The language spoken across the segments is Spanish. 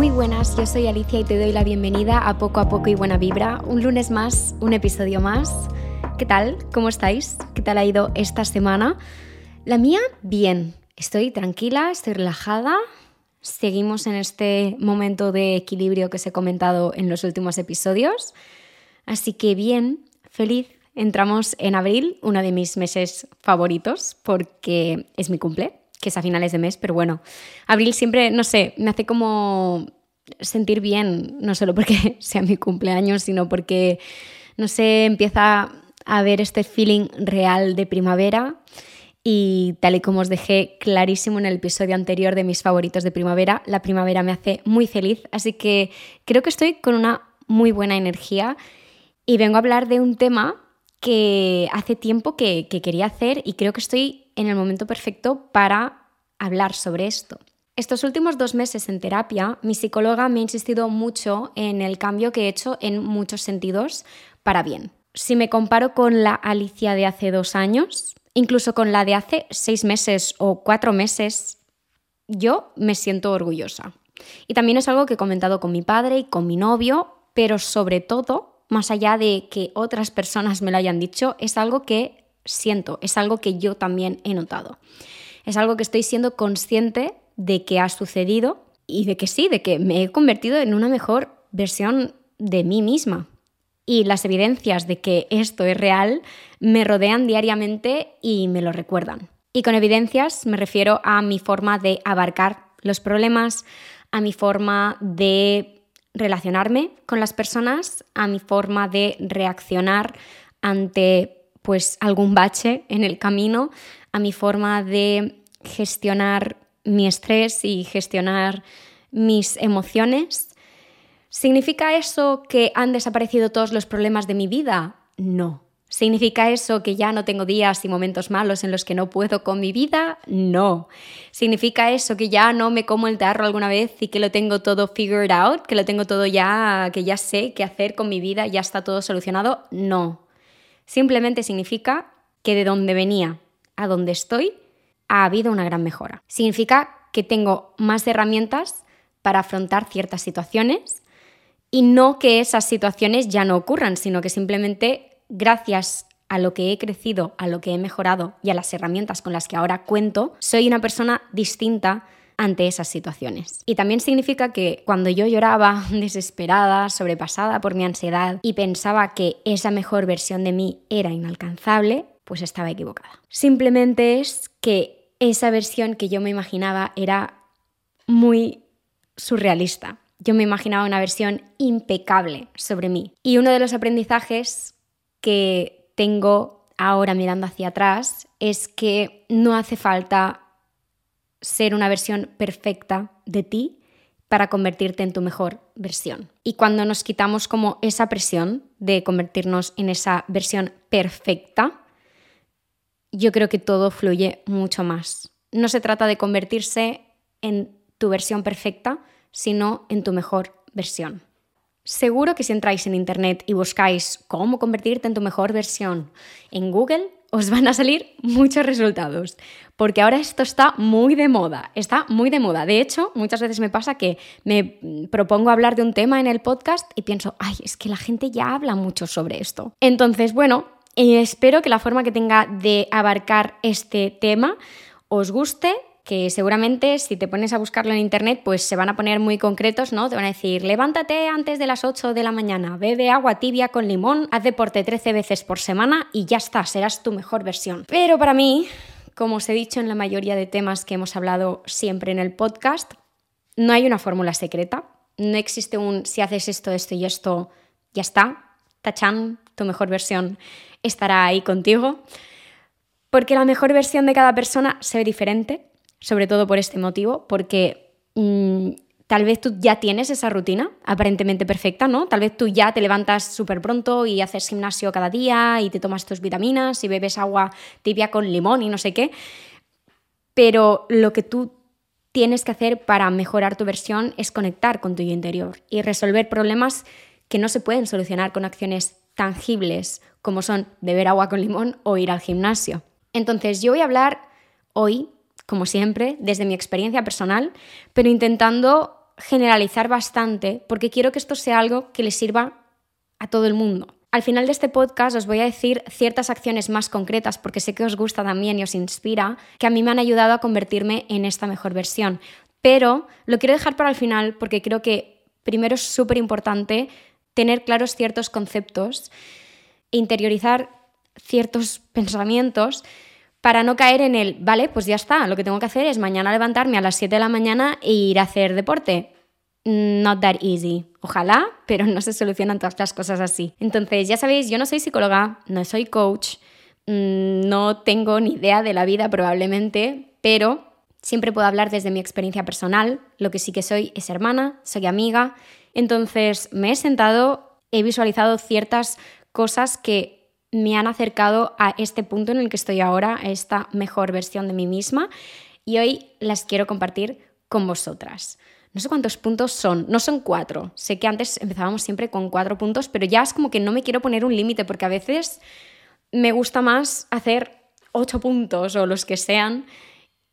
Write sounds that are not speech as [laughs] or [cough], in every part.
Muy buenas, yo soy Alicia y te doy la bienvenida a Poco a Poco y Buena Vibra. Un lunes más, un episodio más. ¿Qué tal? ¿Cómo estáis? ¿Qué tal ha ido esta semana? La mía, bien. Estoy tranquila, estoy relajada. Seguimos en este momento de equilibrio que os he comentado en los últimos episodios. Así que bien, feliz. Entramos en abril, uno de mis meses favoritos, porque es mi cumple que es a finales de mes, pero bueno, abril siempre, no sé, me hace como sentir bien, no solo porque [laughs] sea mi cumpleaños, sino porque, no sé, empieza a haber este feeling real de primavera. Y tal y como os dejé clarísimo en el episodio anterior de mis favoritos de primavera, la primavera me hace muy feliz, así que creo que estoy con una muy buena energía y vengo a hablar de un tema que hace tiempo que, que quería hacer y creo que estoy en el momento perfecto para hablar sobre esto. Estos últimos dos meses en terapia, mi psicóloga me ha insistido mucho en el cambio que he hecho en muchos sentidos para bien. Si me comparo con la Alicia de hace dos años, incluso con la de hace seis meses o cuatro meses, yo me siento orgullosa. Y también es algo que he comentado con mi padre y con mi novio, pero sobre todo, más allá de que otras personas me lo hayan dicho, es algo que siento, es algo que yo también he notado. Es algo que estoy siendo consciente de que ha sucedido y de que sí, de que me he convertido en una mejor versión de mí misma. Y las evidencias de que esto es real me rodean diariamente y me lo recuerdan. Y con evidencias me refiero a mi forma de abarcar los problemas, a mi forma de relacionarme con las personas, a mi forma de reaccionar ante pues algún bache en el camino a mi forma de gestionar mi estrés y gestionar mis emociones. ¿Significa eso que han desaparecido todos los problemas de mi vida? No. ¿Significa eso que ya no tengo días y momentos malos en los que no puedo con mi vida? No. ¿Significa eso que ya no me como el tarro alguna vez y que lo tengo todo figured out, que lo tengo todo ya, que ya sé qué hacer con mi vida, ya está todo solucionado? No. Simplemente significa que de donde venía a donde estoy ha habido una gran mejora. Significa que tengo más herramientas para afrontar ciertas situaciones y no que esas situaciones ya no ocurran, sino que simplemente gracias a lo que he crecido, a lo que he mejorado y a las herramientas con las que ahora cuento, soy una persona distinta ante esas situaciones. Y también significa que cuando yo lloraba [laughs] desesperada, sobrepasada por mi ansiedad y pensaba que esa mejor versión de mí era inalcanzable, pues estaba equivocada. Simplemente es que esa versión que yo me imaginaba era muy surrealista. Yo me imaginaba una versión impecable sobre mí. Y uno de los aprendizajes que tengo ahora mirando hacia atrás es que no hace falta ser una versión perfecta de ti para convertirte en tu mejor versión. Y cuando nos quitamos como esa presión de convertirnos en esa versión perfecta, yo creo que todo fluye mucho más. No se trata de convertirse en tu versión perfecta, sino en tu mejor versión. Seguro que si entráis en Internet y buscáis cómo convertirte en tu mejor versión en Google, os van a salir muchos resultados, porque ahora esto está muy de moda, está muy de moda. De hecho, muchas veces me pasa que me propongo hablar de un tema en el podcast y pienso, ay, es que la gente ya habla mucho sobre esto. Entonces, bueno, espero que la forma que tenga de abarcar este tema os guste que seguramente si te pones a buscarlo en internet, pues se van a poner muy concretos, ¿no? Te van a decir, levántate antes de las 8 de la mañana, bebe agua tibia con limón, haz deporte 13 veces por semana y ya está, serás tu mejor versión. Pero para mí, como os he dicho en la mayoría de temas que hemos hablado siempre en el podcast, no hay una fórmula secreta, no existe un si haces esto, esto y esto, ya está, tachan, tu mejor versión estará ahí contigo. Porque la mejor versión de cada persona se ve diferente, sobre todo por este motivo, porque mm, tal vez tú ya tienes esa rutina aparentemente perfecta, ¿no? Tal vez tú ya te levantas súper pronto y haces gimnasio cada día y te tomas tus vitaminas y bebes agua tibia con limón y no sé qué. Pero lo que tú tienes que hacer para mejorar tu versión es conectar con tu interior y resolver problemas que no se pueden solucionar con acciones tangibles como son beber agua con limón o ir al gimnasio. Entonces yo voy a hablar hoy como siempre, desde mi experiencia personal, pero intentando generalizar bastante porque quiero que esto sea algo que le sirva a todo el mundo. Al final de este podcast os voy a decir ciertas acciones más concretas porque sé que os gusta también y os inspira, que a mí me han ayudado a convertirme en esta mejor versión. Pero lo quiero dejar para el final porque creo que primero es súper importante tener claros ciertos conceptos, interiorizar ciertos [laughs] pensamientos para no caer en el, vale, pues ya está, lo que tengo que hacer es mañana levantarme a las 7 de la mañana e ir a hacer deporte. Not that easy. Ojalá, pero no se solucionan todas las cosas así. Entonces, ya sabéis, yo no soy psicóloga, no soy coach, mm, no tengo ni idea de la vida probablemente, pero siempre puedo hablar desde mi experiencia personal. Lo que sí que soy es hermana, soy amiga. Entonces, me he sentado, he visualizado ciertas cosas que me han acercado a este punto en el que estoy ahora, a esta mejor versión de mí misma, y hoy las quiero compartir con vosotras. No sé cuántos puntos son, no son cuatro. Sé que antes empezábamos siempre con cuatro puntos, pero ya es como que no me quiero poner un límite porque a veces me gusta más hacer ocho puntos o los que sean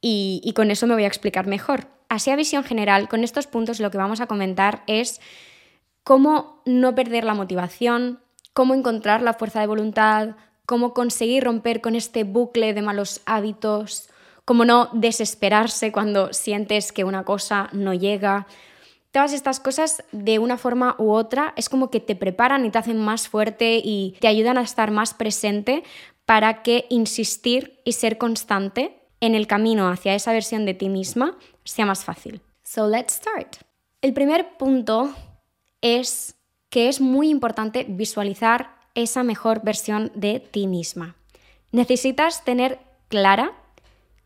y, y, con eso me voy a explicar mejor. Así a visión general, con estos puntos lo que vamos a comentar es cómo no perder la motivación, cómo encontrar la fuerza de voluntad, cómo conseguir romper con este bucle de malos hábitos, cómo no desesperarse cuando sientes que una cosa no llega. Todas estas cosas, de una forma u otra, es como que te preparan y te hacen más fuerte y te ayudan a estar más presente para que insistir y ser constante en el camino hacia esa versión de ti misma sea más fácil. So let's start. El primer punto es que es muy importante visualizar esa mejor versión de ti misma. Necesitas tener clara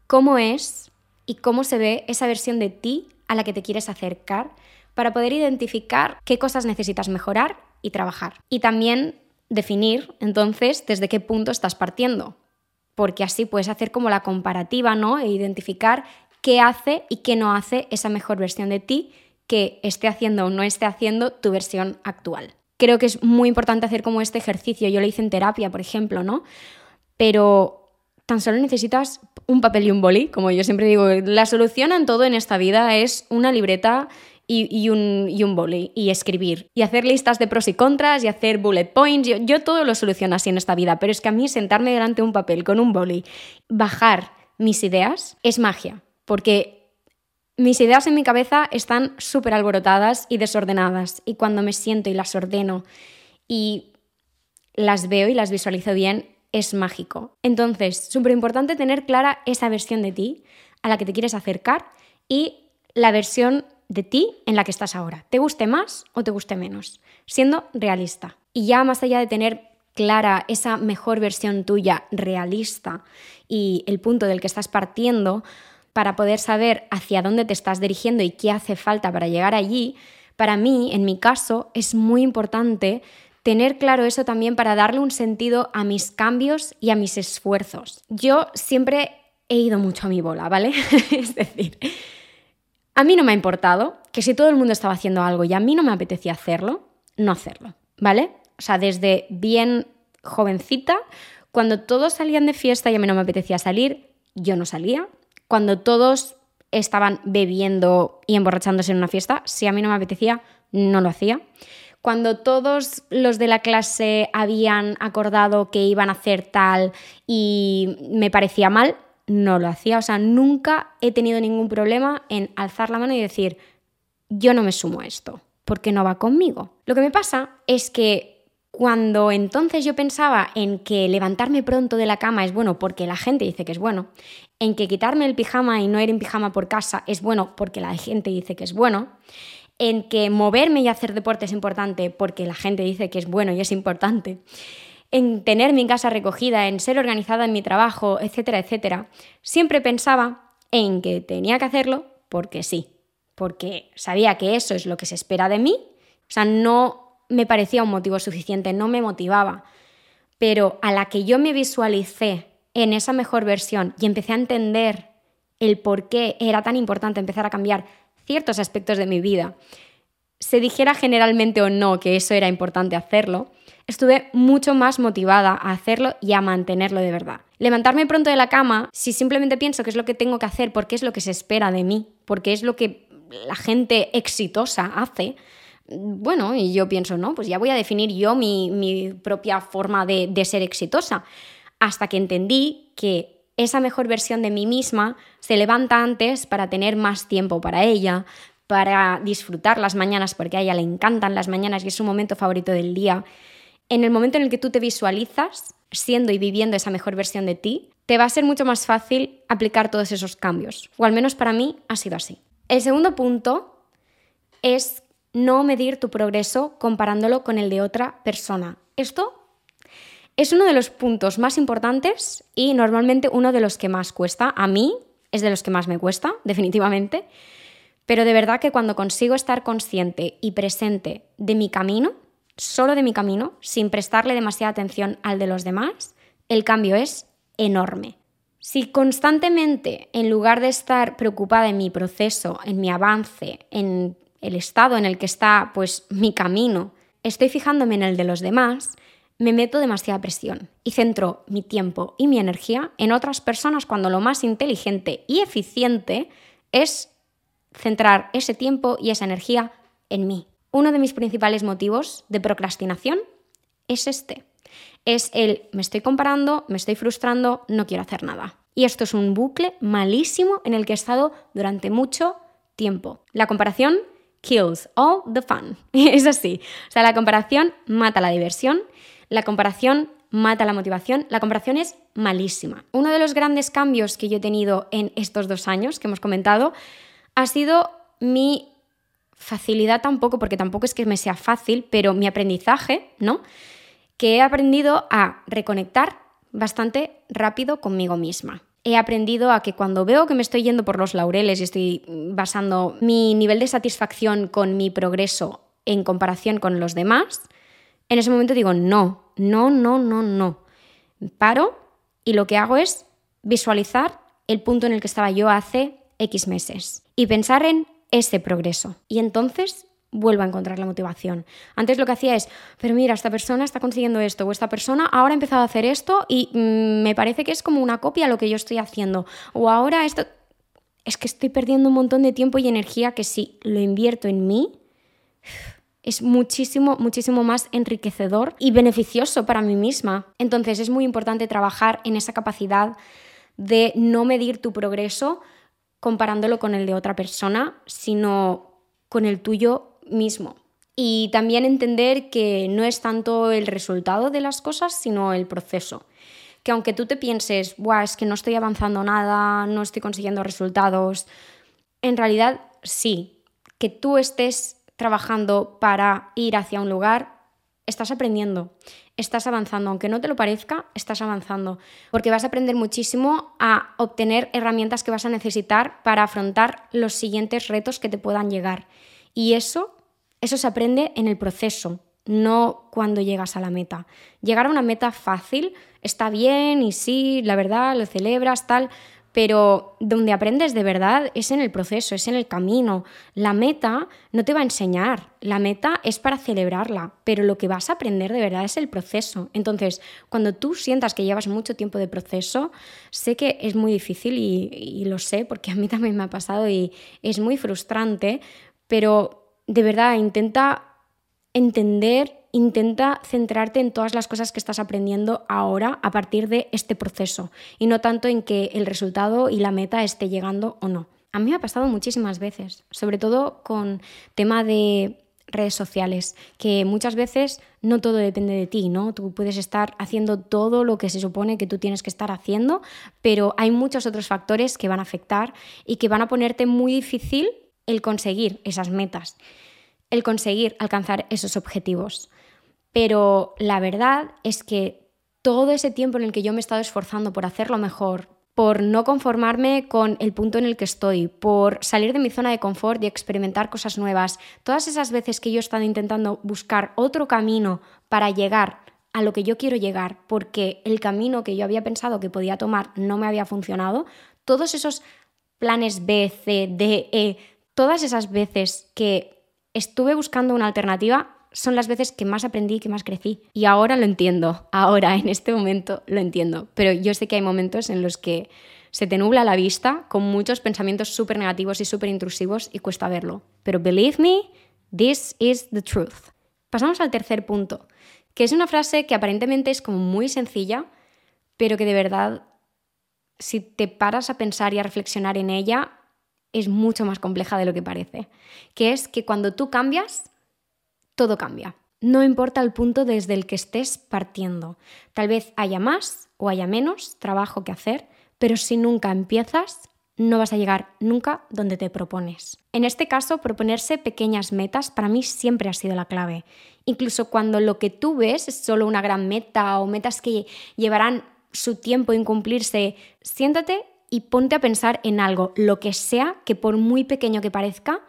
cómo es y cómo se ve esa versión de ti a la que te quieres acercar para poder identificar qué cosas necesitas mejorar y trabajar. Y también definir entonces desde qué punto estás partiendo, porque así puedes hacer como la comparativa, ¿no? E identificar qué hace y qué no hace esa mejor versión de ti que esté haciendo o no esté haciendo tu versión actual. Creo que es muy importante hacer como este ejercicio. Yo lo hice en terapia, por ejemplo, ¿no? Pero tan solo necesitas un papel y un boli, como yo siempre digo, la solución en todo en esta vida es una libreta y, un, y, boli y escribir y hacer listas de pros y contras y hacer bullet points. Yo, yo, todo lo soluciono así en esta vida, pero es que a mí sentarme delante de un papel con un boli, bajar mis ideas, es magia, porque mis ideas en mi cabeza están súper alborotadas y desordenadas y cuando me siento y las ordeno y las veo y las visualizo bien, es mágico. Entonces, súper importante tener clara esa versión de ti a la que te quieres acercar y la versión de ti en la que estás ahora. ¿Te guste más o te guste menos? Siendo realista. Y ya más allá de tener clara esa mejor versión tuya realista y el punto del que estás partiendo, para poder saber hacia dónde te estás dirigiendo y qué hace falta para llegar allí, para mí, en mi caso, es muy importante tener claro eso también para darle un sentido a mis cambios y a mis esfuerzos. Yo siempre he ido mucho a mi bola, ¿vale? [laughs] es decir, a mí no me ha importado que si todo el mundo estaba haciendo algo y a mí no me apetecía hacerlo, no hacerlo, ¿vale? O sea, desde bien jovencita, cuando todos salían de fiesta y a mí no me apetecía salir, yo no salía, cuando todos estaban bebiendo y emborrachándose en una fiesta, si a mí no me apetecía, no lo hacía. Cuando todos los de la clase habían acordado que iban a hacer tal y me parecía mal, no lo hacía. O sea, nunca he tenido ningún problema en alzar la mano y decir, yo no me sumo a esto, porque no va conmigo. Lo que me pasa es que cuando entonces yo pensaba en que levantarme pronto de la cama es bueno porque la gente dice que es bueno, en que quitarme el pijama y no ir en pijama por casa es bueno porque la gente dice que es bueno, en que moverme y hacer deporte es importante porque la gente dice que es bueno y es importante, en tener mi casa recogida, en ser organizada en mi trabajo, etcétera, etcétera, siempre pensaba en que tenía que hacerlo porque sí, porque sabía que eso es lo que se espera de mí, o sea, no me parecía un motivo suficiente, no me motivaba. Pero a la que yo me visualicé en esa mejor versión y empecé a entender el por qué era tan importante empezar a cambiar ciertos aspectos de mi vida, se dijera generalmente o no que eso era importante hacerlo, estuve mucho más motivada a hacerlo y a mantenerlo de verdad. Levantarme pronto de la cama, si simplemente pienso que es lo que tengo que hacer porque es lo que se espera de mí, porque es lo que la gente exitosa hace, bueno, y yo pienso, no, pues ya voy a definir yo mi, propia forma de, de ser exitosa. Hasta que entendí que esa mejor versión de mí misma se levanta antes para tener más tiempo para ella, para disfrutar las mañanas, porque a ella le encantan las mañanas y es su momento favorito del día. En el momento en el que tú te visualizas siendo y viviendo esa mejor versión de ti, te va a ser mucho más fácil aplicar todos esos cambios. O al menos para mí ha sido así. El segundo punto es no medir tu progreso comparándolo con el de otra persona. Esto es uno de los puntos más importantes y normalmente uno de los que más cuesta. A mí es de los que más me cuesta, [laughs] definitivamente. Pero de verdad que cuando consigo estar consciente y presente de mi camino, solo de mi camino, sin prestarle demasiada atención al de los demás, el cambio es enorme. Si constantemente, en lugar de estar preocupada en mi proceso, en mi avance, en el estado en el que está pues mi camino, estoy fijándome en el de los demás, me meto demasiada presión y centro mi tiempo y mi energía en otras personas cuando lo más inteligente y eficiente es centrar ese tiempo y esa energía en mí. Uno de mis principales motivos de procrastinación es este. Es el me estoy comparando, me estoy frustrando, no quiero hacer nada. Y esto es un bucle malísimo en el que he estado durante mucho tiempo. La comparación kills all the fun. [laughs] es así. O sea, la comparación mata la diversión, la comparación mata la motivación, la comparación es malísima. Uno de los grandes cambios que yo he tenido en estos dos años que hemos comentado ha sido mi facilidad tampoco, porque tampoco es que me sea fácil, pero mi aprendizaje, ¿no? Que he aprendido a reconectar bastante rápido conmigo misma. He aprendido a que cuando veo que me estoy yendo por los laureles y estoy basando mi nivel de satisfacción con mi progreso en comparación con los demás, en ese momento digo, no, no, no, no, no. Paro y lo que hago es visualizar el punto en el que estaba yo hace X meses y pensar en ese progreso. Y entonces vuelvo a encontrar la motivación. Antes lo que hacía es, pero mira, esta persona está consiguiendo esto, o esta persona ahora ha empezado a hacer esto y mm, me parece que es como una copia lo que yo estoy haciendo. O ahora esto... Es que estoy perdiendo un montón de tiempo y energía que si lo invierto en mí, es muchísimo, muchísimo más enriquecedor y beneficioso para mí misma. Entonces es muy importante trabajar en esa capacidad de no medir tu progreso comparándolo con el de otra persona, sino con el tuyo mismo. Y también entender que no es tanto el resultado de las cosas, sino el proceso. Que aunque tú te pienses, Buah, es que no estoy avanzando nada, no estoy consiguiendo resultados, en realidad sí, que tú estés trabajando para ir hacia un lugar, estás aprendiendo estás avanzando. Aunque no te lo parezca, estás avanzando. Porque vas a aprender muchísimo a obtener herramientas que vas a necesitar para afrontar los siguientes retos que te puedan llegar. Y eso, eso se aprende en el proceso, no cuando llegas a la meta. Llegar a una meta fácil está bien y sí, la verdad, lo celebras, tal, pero donde aprendes de verdad es en el proceso, es en el camino. La meta no te va a enseñar, la meta es para celebrarla, pero lo que vas a aprender de verdad es el proceso. Entonces, cuando tú sientas que llevas mucho tiempo de proceso, sé que es muy difícil y, y lo sé porque a mí también me ha pasado y es muy frustrante, pero de verdad intenta entender intenta centrarte en todas las cosas que estás aprendiendo ahora a partir de este proceso y no tanto en que el resultado y la meta esté llegando o no. A mí me ha pasado muchísimas veces, sobre todo con tema de redes sociales, que muchas veces no todo depende de ti, ¿no? Tú puedes estar haciendo todo lo que se supone que tú tienes que estar haciendo, pero hay muchos otros factores que van a afectar y que van a ponerte muy difícil el conseguir esas metas, el conseguir alcanzar esos objetivos. Pero la verdad es que todo ese tiempo en el que yo me he estado esforzando por hacerlo mejor, por no conformarme con el punto en el que estoy, por salir de mi zona de confort y experimentar cosas nuevas, todas esas veces que yo he estado intentando buscar otro camino para llegar a lo que yo quiero llegar, porque el camino que yo había pensado que podía tomar no me había funcionado, todos esos planes B, C, D, E, todas esas veces que estuve buscando una alternativa, son las veces que más aprendí y que más crecí. Y ahora lo entiendo, ahora, en este momento, lo entiendo. Pero yo sé que hay momentos en los que se te nubla la vista con muchos pensamientos súper negativos y súper intrusivos y cuesta verlo. Pero believe me, this is the truth. Pasamos al tercer punto, que es una frase que aparentemente es como muy sencilla, pero que de verdad, si te paras a pensar y a reflexionar en ella, es mucho más compleja de lo que parece. Que es que cuando tú cambias, todo cambia. No importa el punto desde el que estés partiendo. Tal vez haya más o haya menos trabajo que hacer, pero si nunca empiezas, no vas a llegar nunca donde te propones. En este caso, proponerse pequeñas metas para mí siempre ha sido la clave. Incluso cuando lo que tú ves es solo una gran meta o metas que llevarán su tiempo en cumplirse, siéntate y ponte a pensar en algo, lo que sea, que por muy pequeño que parezca,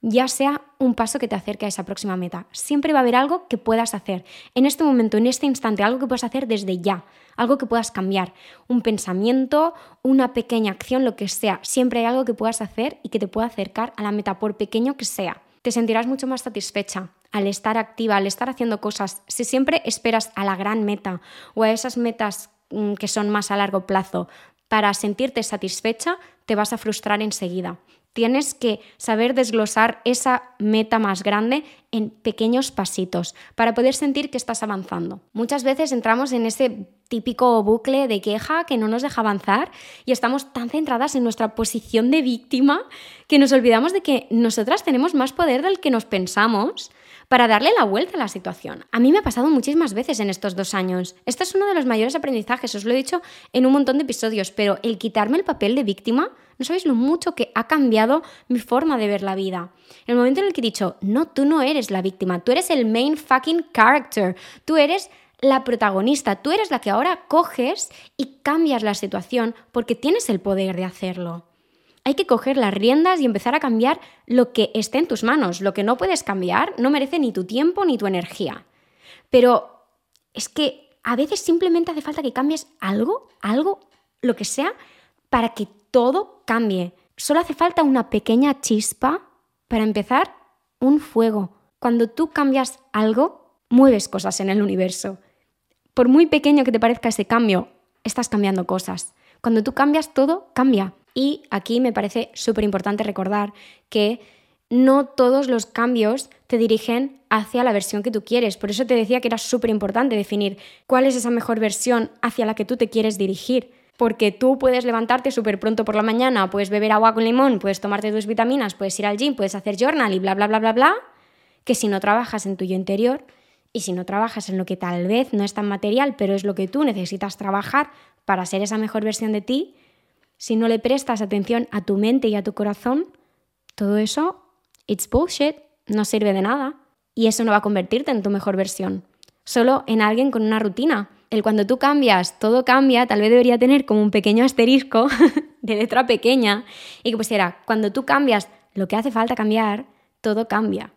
ya sea un paso que te acerque a esa próxima meta. Siempre va a haber algo que puedas hacer. En este momento, en este instante, algo que puedas hacer desde ya, algo que puedas cambiar, un pensamiento, una pequeña acción, lo que sea. Siempre hay algo que puedas hacer y que te pueda acercar a la meta, por pequeño que sea. Te sentirás mucho más satisfecha al estar activa, al estar haciendo cosas. Si siempre esperas a la gran meta o a esas metas mm, que son más a largo plazo para sentirte satisfecha, te vas a frustrar enseguida. Tienes que saber desglosar esa meta más grande en pequeños pasitos para poder sentir que estás avanzando. Muchas veces entramos en ese típico bucle de queja que no nos deja avanzar y estamos tan centradas en nuestra posición de víctima que nos olvidamos de que nosotras tenemos más poder del que nos pensamos para darle la vuelta a la situación. A mí me ha pasado muchísimas veces en estos dos años. Este es uno de los mayores aprendizajes, os lo he dicho en un montón de episodios, pero el quitarme el papel de víctima, no sabéis lo mucho que ha cambiado mi forma de ver la vida. En el momento en el que he dicho, no, tú no eres la víctima, tú eres el main fucking character, tú eres la protagonista, tú eres la que ahora coges y cambias la situación porque tienes el poder de hacerlo hay que coger las riendas y empezar a cambiar lo que esté en tus manos. Lo que no puedes cambiar no merece ni tu tiempo ni tu energía. Pero es que a veces simplemente hace falta que cambies algo, algo, lo que sea, para que todo cambie. Solo hace falta una pequeña chispa para empezar un fuego. Cuando tú cambias algo, mueves cosas en el universo. Por muy pequeño que te parezca ese cambio, estás cambiando cosas. Cuando tú cambias, todo cambia. Y aquí me parece súper importante recordar que no todos los cambios te dirigen hacia la versión que tú quieres. Por eso te decía que era súper importante definir cuál es esa mejor versión hacia la que tú te quieres dirigir. Porque tú puedes levantarte súper pronto por la mañana, puedes beber agua con limón, puedes tomarte tus vitaminas, puedes ir al gym, puedes hacer journal y bla, bla, bla, bla, bla, que si no trabajas en tu yo interior y si no trabajas en lo que tal vez no es tan material, pero es lo que tú necesitas trabajar para ser esa mejor versión de ti, si no le prestas atención a tu mente y a tu corazón, todo eso, it's bullshit, no sirve de nada. Y eso no va a convertirte en tu mejor versión. Solo en alguien con una rutina. El cuando tú cambias, todo cambia, tal vez debería tener como un pequeño asterisco [laughs] de letra pequeña y que pusiera, cuando tú cambias lo que hace falta cambiar, todo cambia.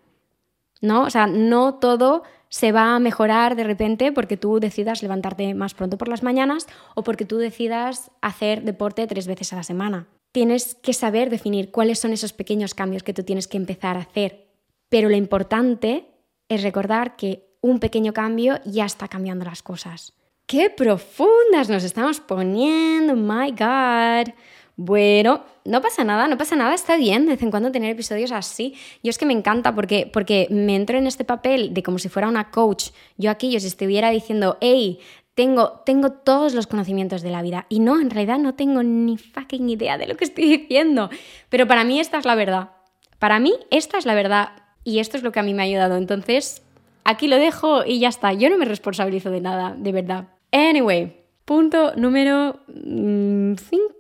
¿No? O sea, no todo se va a mejorar de repente porque tú decidas levantarte más pronto por las mañanas o porque tú decidas hacer deporte tres veces a la semana. Tienes que saber definir cuáles son esos pequeños cambios que tú tienes que empezar a hacer. Pero lo importante es recordar que un pequeño cambio ya está cambiando las cosas. ¡Qué profundas nos estamos poniendo! ¡My God! Bueno, no pasa nada, no pasa nada, está bien de vez en cuando tener episodios así. Yo es que me encanta porque, porque me entro en este papel de como si fuera una coach. Yo aquí yo estuviera diciendo, hey, tengo, tengo todos los conocimientos de la vida. Y no, en realidad no tengo ni fucking idea de lo que estoy [laughs] diciendo. Pero para mí esta es la verdad. Para mí esta es la verdad. Y esto es lo que a mí me ha ayudado. Entonces, aquí lo dejo y ya está. Yo no me responsabilizo de nada, de verdad. Anyway, punto número 5.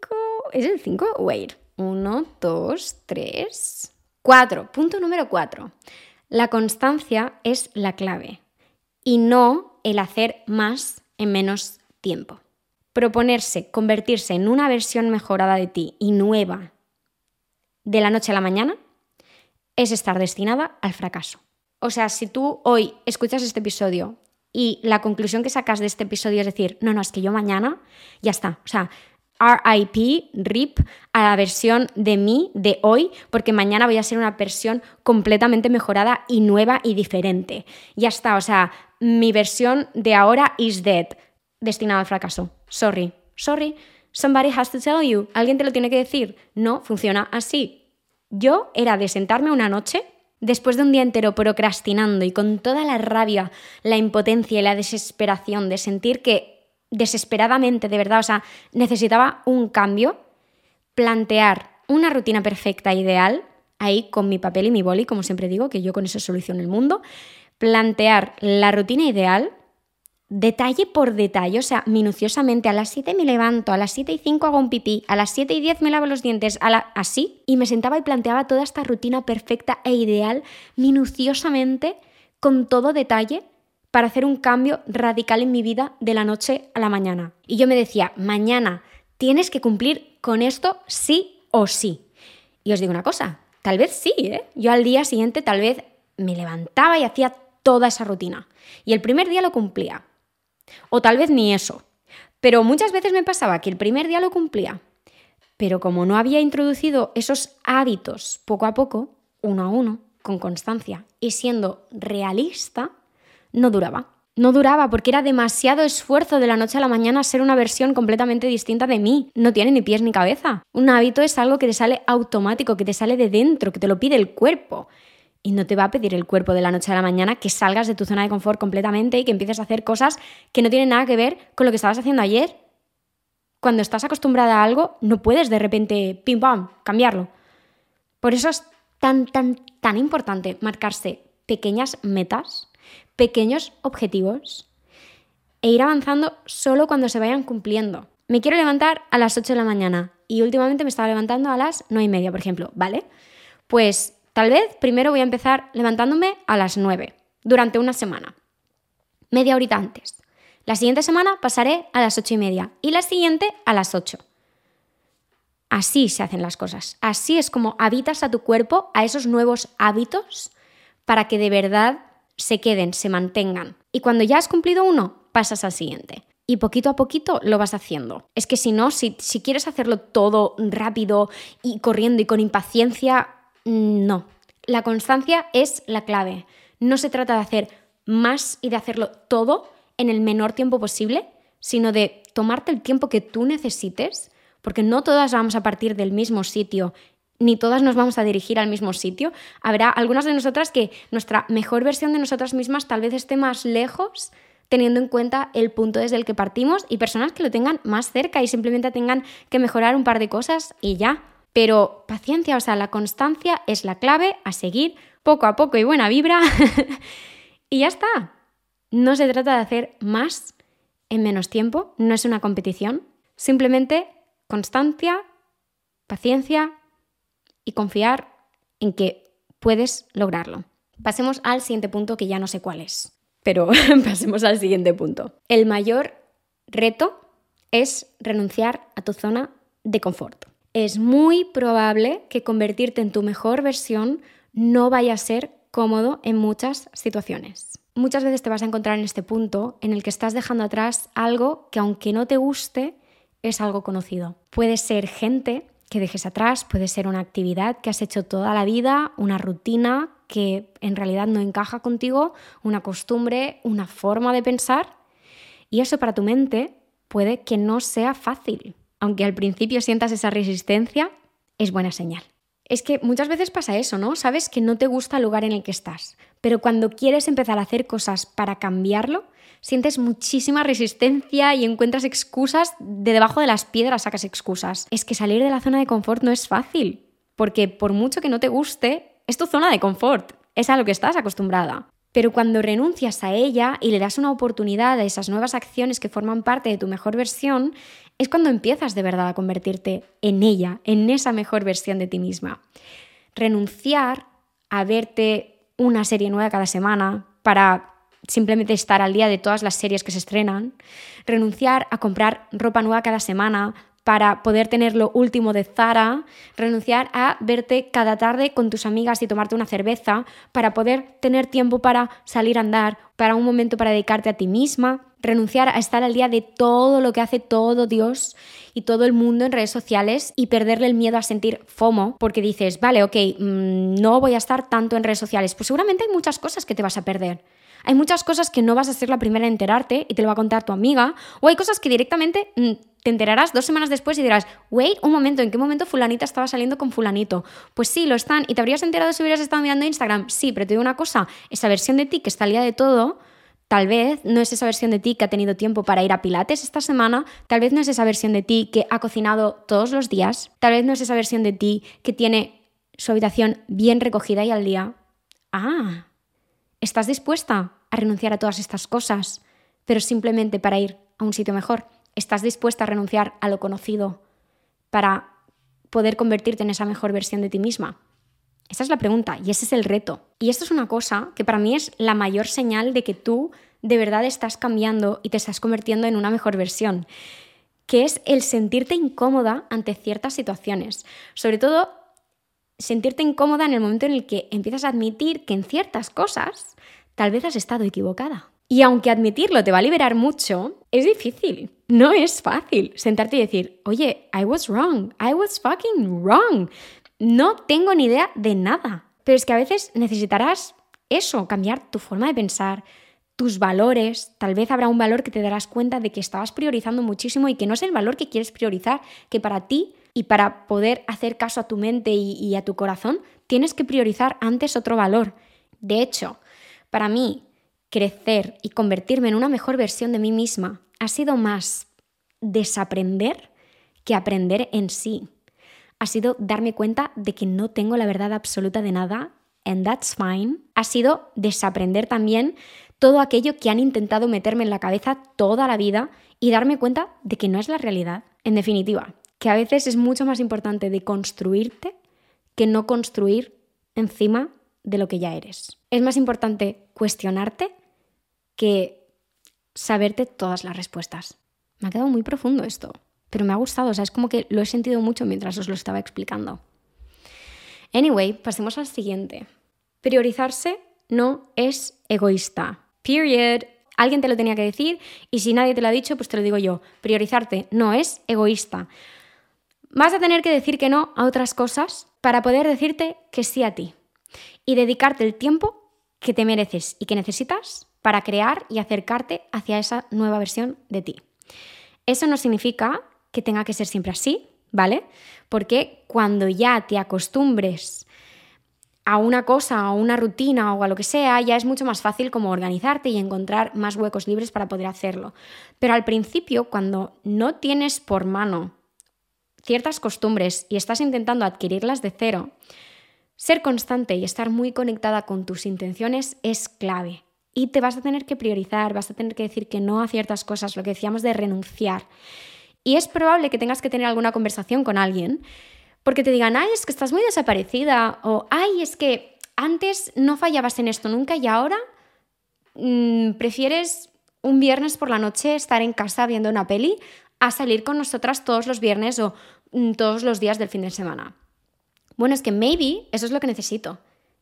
¿Es el 5? Wait. 1, 2, 3, 4. Punto número 4. La constancia es la clave y no el hacer más en menos tiempo. Proponerse convertirse en una versión mejorada de ti y nueva de la noche a la mañana es estar destinada al fracaso. O sea, si tú hoy escuchas este episodio y la conclusión que sacas de este episodio es decir, no, no, es que yo mañana ya está. O sea, RIP, RIP, a la versión de mí de hoy, porque mañana voy a ser una versión completamente mejorada y nueva y diferente. Ya está, o sea, mi versión de ahora is dead, destinada al fracaso. Sorry, sorry, Somebody has to tell you. Alguien te lo tiene que decir. No funciona así. Yo era de sentarme una noche después de un día entero procrastinando y con toda la rabia, la impotencia y la desesperación de sentir que desesperadamente, de verdad, o sea, necesitaba un cambio, plantear una rutina perfecta, ideal, ahí con mi papel y mi boli, como siempre digo, que yo con eso soluciono el mundo, plantear la rutina ideal, detalle por detalle, o sea, minuciosamente, a las 7 me levanto, a las 7 y 5 hago un pipí, a las 7 y 10 me lavo los dientes, a la... así, y me sentaba y planteaba toda esta rutina perfecta e ideal, minuciosamente, con todo detalle, para hacer un cambio radical en mi vida de la noche a la mañana. Y yo me decía, mañana tienes que cumplir con esto sí o sí. Y os digo una cosa, tal vez sí, ¿eh? Yo al día siguiente tal vez me levantaba y hacía toda esa rutina. Y el primer día lo cumplía. O tal vez ni eso. Pero muchas veces me pasaba que el primer día lo cumplía. Pero como no había introducido esos hábitos poco a poco, uno a uno, con constancia y siendo realista, no duraba. No duraba porque era demasiado esfuerzo de la noche a la mañana ser una versión completamente distinta de mí. No tiene ni pies ni cabeza. Un hábito es algo que te sale automático, que te sale de dentro, que te lo pide el cuerpo. Y no te va a pedir el cuerpo de la noche a la mañana que salgas de tu zona de confort completamente y que empieces a hacer cosas que no tienen nada que ver con lo que estabas haciendo ayer. Cuando estás acostumbrada a algo, no puedes de repente, pim pam, cambiarlo. Por eso es tan, tan, tan importante marcarse pequeñas metas, pequeños objetivos e ir avanzando solo cuando se vayan cumpliendo. Me quiero levantar a las 8 de la mañana y últimamente me estaba levantando a las 9 y media, por ejemplo, ¿vale? Pues Tal vez primero voy a empezar levantándome a las 9 durante una semana, media horita antes. La siguiente semana pasaré a las 8 y media y la siguiente a las 8. Así se hacen las cosas. Así es como habitas a tu cuerpo a esos nuevos hábitos para que de verdad se queden, se mantengan. Y cuando ya has cumplido uno, pasas al siguiente. Y poquito a poquito lo vas haciendo. Es que si no, si, quieres hacerlo todo rápido y corriendo y con impaciencia, Mm, no, la constancia es la clave. No se trata de hacer más y de hacerlo todo en el menor tiempo posible, sino de tomarte el tiempo que tú necesites, porque no todas vamos a partir del mismo sitio, ni todas nos vamos a dirigir al mismo sitio. Habrá algunas de nosotras que nuestra mejor versión de nosotras mismas tal vez esté más lejos teniendo en cuenta el punto desde el que partimos y personas que lo tengan más cerca y simplemente tengan que mejorar un par de cosas y ya. Pero paciencia, o sea, la constancia es la clave a seguir poco a poco y buena vibra. [laughs] y ya está. No se trata de hacer más en menos tiempo, no es una competición. Simplemente constancia, paciencia y confiar en que puedes lograrlo. Pasemos al siguiente punto que ya no sé cuál es, pero [laughs] pasemos al siguiente punto. El mayor reto es renunciar a tu zona de confort es muy probable que convertirte en tu mejor versión no vaya a ser cómodo en muchas situaciones. Muchas veces te vas a encontrar en este punto en el que estás dejando atrás algo que aunque no te guste, es algo conocido. Puede ser gente que dejes atrás, puede ser una actividad que has hecho toda la vida, una rutina que en realidad no encaja contigo, una costumbre, una forma de pensar. Y eso para tu mente puede que no sea fácil aunque al principio sientas esa resistencia, es buena señal. Es que muchas veces pasa eso, ¿no? Sabes que no te gusta el lugar en el que estás, pero cuando quieres empezar a hacer cosas para cambiarlo, sientes muchísima resistencia y encuentras excusas, de debajo de las piedras sacas excusas. Es que salir de la zona de confort no es fácil, porque por mucho que no te guste, es tu zona de confort, es a lo que estás acostumbrada. Pero cuando renuncias a ella y le das una oportunidad a esas nuevas acciones que forman parte de tu mejor versión, es cuando empiezas de verdad a convertirte en ella, en esa mejor versión de ti misma. Renunciar a verte una serie nueva cada semana para simplemente estar al día de todas las series que se estrenan, renunciar a comprar ropa nueva cada semana para poder tener lo último de Zara, renunciar a verte cada tarde con tus amigas y tomarte una cerveza, para poder tener tiempo para salir a andar, para un momento para dedicarte a ti misma, renunciar a estar al día de todo lo que hace todo Dios y todo el mundo en redes sociales y perderle el miedo a sentir FOMO porque dices, vale, ok, mm, no voy a estar tanto en redes sociales. Pues seguramente hay muchas cosas que te vas a perder. Hay muchas cosas que no vas a ser la primera en enterarte y te lo va a contar tu amiga, o hay cosas que directamente mm, te enterarás dos semanas después y dirás, wait, un momento, ¿en qué momento fulanita estaba saliendo con fulanito? Pues sí, lo están. ¿Y te habrías enterado si hubieras estado mirando Instagram? Sí, pero te digo una cosa, esa versión de ti que está al día de todo, tal vez no es esa versión de ti que ha tenido tiempo para ir a Pilates esta semana, tal vez no es esa versión de ti que ha cocinado todos los días, tal vez no es esa versión de ti que tiene su habitación bien recogida y al día. Ah, ¿estás dispuesta a renunciar a todas estas cosas, pero simplemente para ir a un sitio mejor? ¿Estás dispuesta a renunciar a lo conocido para poder convertirte en esa mejor versión de ti misma? Esa es la pregunta y ese es el reto. Y esto es una cosa que para mí es la mayor señal de que tú de verdad estás cambiando y te estás convirtiendo en una mejor versión, que es el sentirte incómoda ante ciertas situaciones. Sobre todo, sentirte incómoda en el momento en el que empiezas a admitir que en ciertas cosas tal vez has estado equivocada. Y aunque admitirlo te va a liberar mucho, es difícil. No es fácil sentarte y decir, oye, I was wrong, I was fucking wrong. No tengo ni idea de nada. Pero es que a veces necesitarás eso, cambiar tu forma de pensar, tus valores. Tal vez habrá un valor que te darás cuenta de que estabas priorizando muchísimo y que no es el valor que quieres priorizar, que para ti y para poder hacer caso a tu mente y, a tu corazón, tienes que priorizar antes otro valor. De hecho, para mí, crecer y convertirme en una mejor versión de mí misma ha sido más desaprender que aprender en sí. Ha sido darme cuenta de que no tengo la verdad absoluta de nada, and that's fine. Ha sido desaprender también todo aquello que han intentado meterme en la cabeza toda la vida y darme cuenta de que no es la realidad. En definitiva, que a veces es mucho más importante de construirte que no construir encima de lo que ya eres. Es más importante cuestionarte que saberte todas las respuestas. Me ha quedado muy profundo esto, pero me ha gustado, o sea, es como que lo he sentido mucho mientras os lo estaba explicando. Anyway, pasemos al siguiente. Priorizarse no es egoísta. Period. Alguien te lo tenía que decir y si nadie te lo ha dicho, pues te lo digo yo. Priorizarte no es egoísta. Vas a tener que decir que no a otras cosas para poder decirte que sí a ti y dedicarte el tiempo que te mereces y que necesitas para crear y acercarte hacia esa nueva versión de ti. Eso no significa que tenga que ser siempre así, ¿vale? Porque cuando ya te acostumbres a una cosa, a una rutina o a lo que sea, ya es mucho más fácil como organizarte y encontrar más huecos libres para poder hacerlo. Pero al principio, cuando no tienes por mano ciertas costumbres y estás intentando adquirirlas de cero, ser constante y estar muy conectada con tus intenciones es clave. Y te vas a tener que priorizar, vas a tener que decir que no a ciertas cosas, lo que decíamos de renunciar. Y es probable que tengas que tener alguna conversación con alguien porque te digan, ay, es que estás muy desaparecida, o ay, es que antes no fallabas en esto nunca y ahora mm, prefieres un viernes por la noche estar en casa viendo una peli a salir con nosotras todos los viernes o todos los días del fin de semana. Bueno, es que maybe eso es lo que necesito